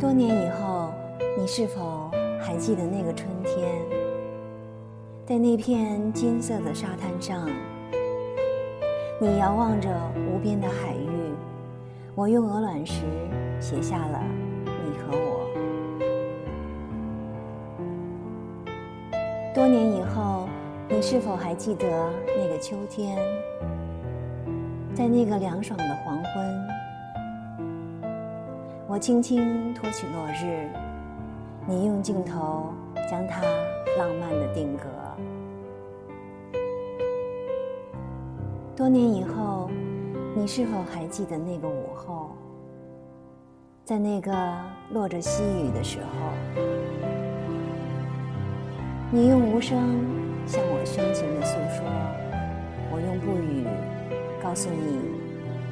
多年以后，你是否还记得那个春天，在那片金色的沙滩上，你遥望着无边的海域，我用鹅卵石写下了你和我。多年以后，你是否还记得那个秋天，在那个凉爽的黄昏？我轻轻托起落日，你用镜头将它浪漫的定格。多年以后，你是否还记得那个午后，在那个落着细雨的时候，你用无声向我深情的诉说，我用不语告诉你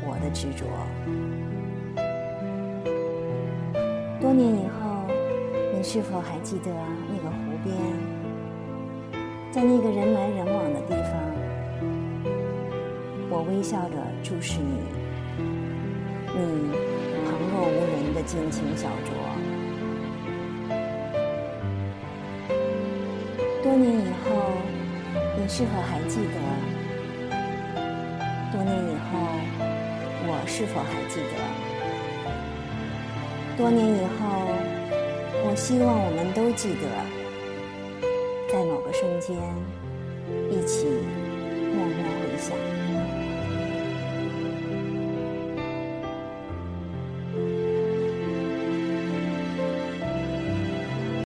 我的执着。多年以后，你是否还记得那个湖边，在那个人来人往的地方，我微笑着注视你，你旁若无人的尽情小酌。多年以后，你是否还记得？多年以后，我是否还记得？多年以后，我希望我们都记得，在某个瞬间，一起默默回想。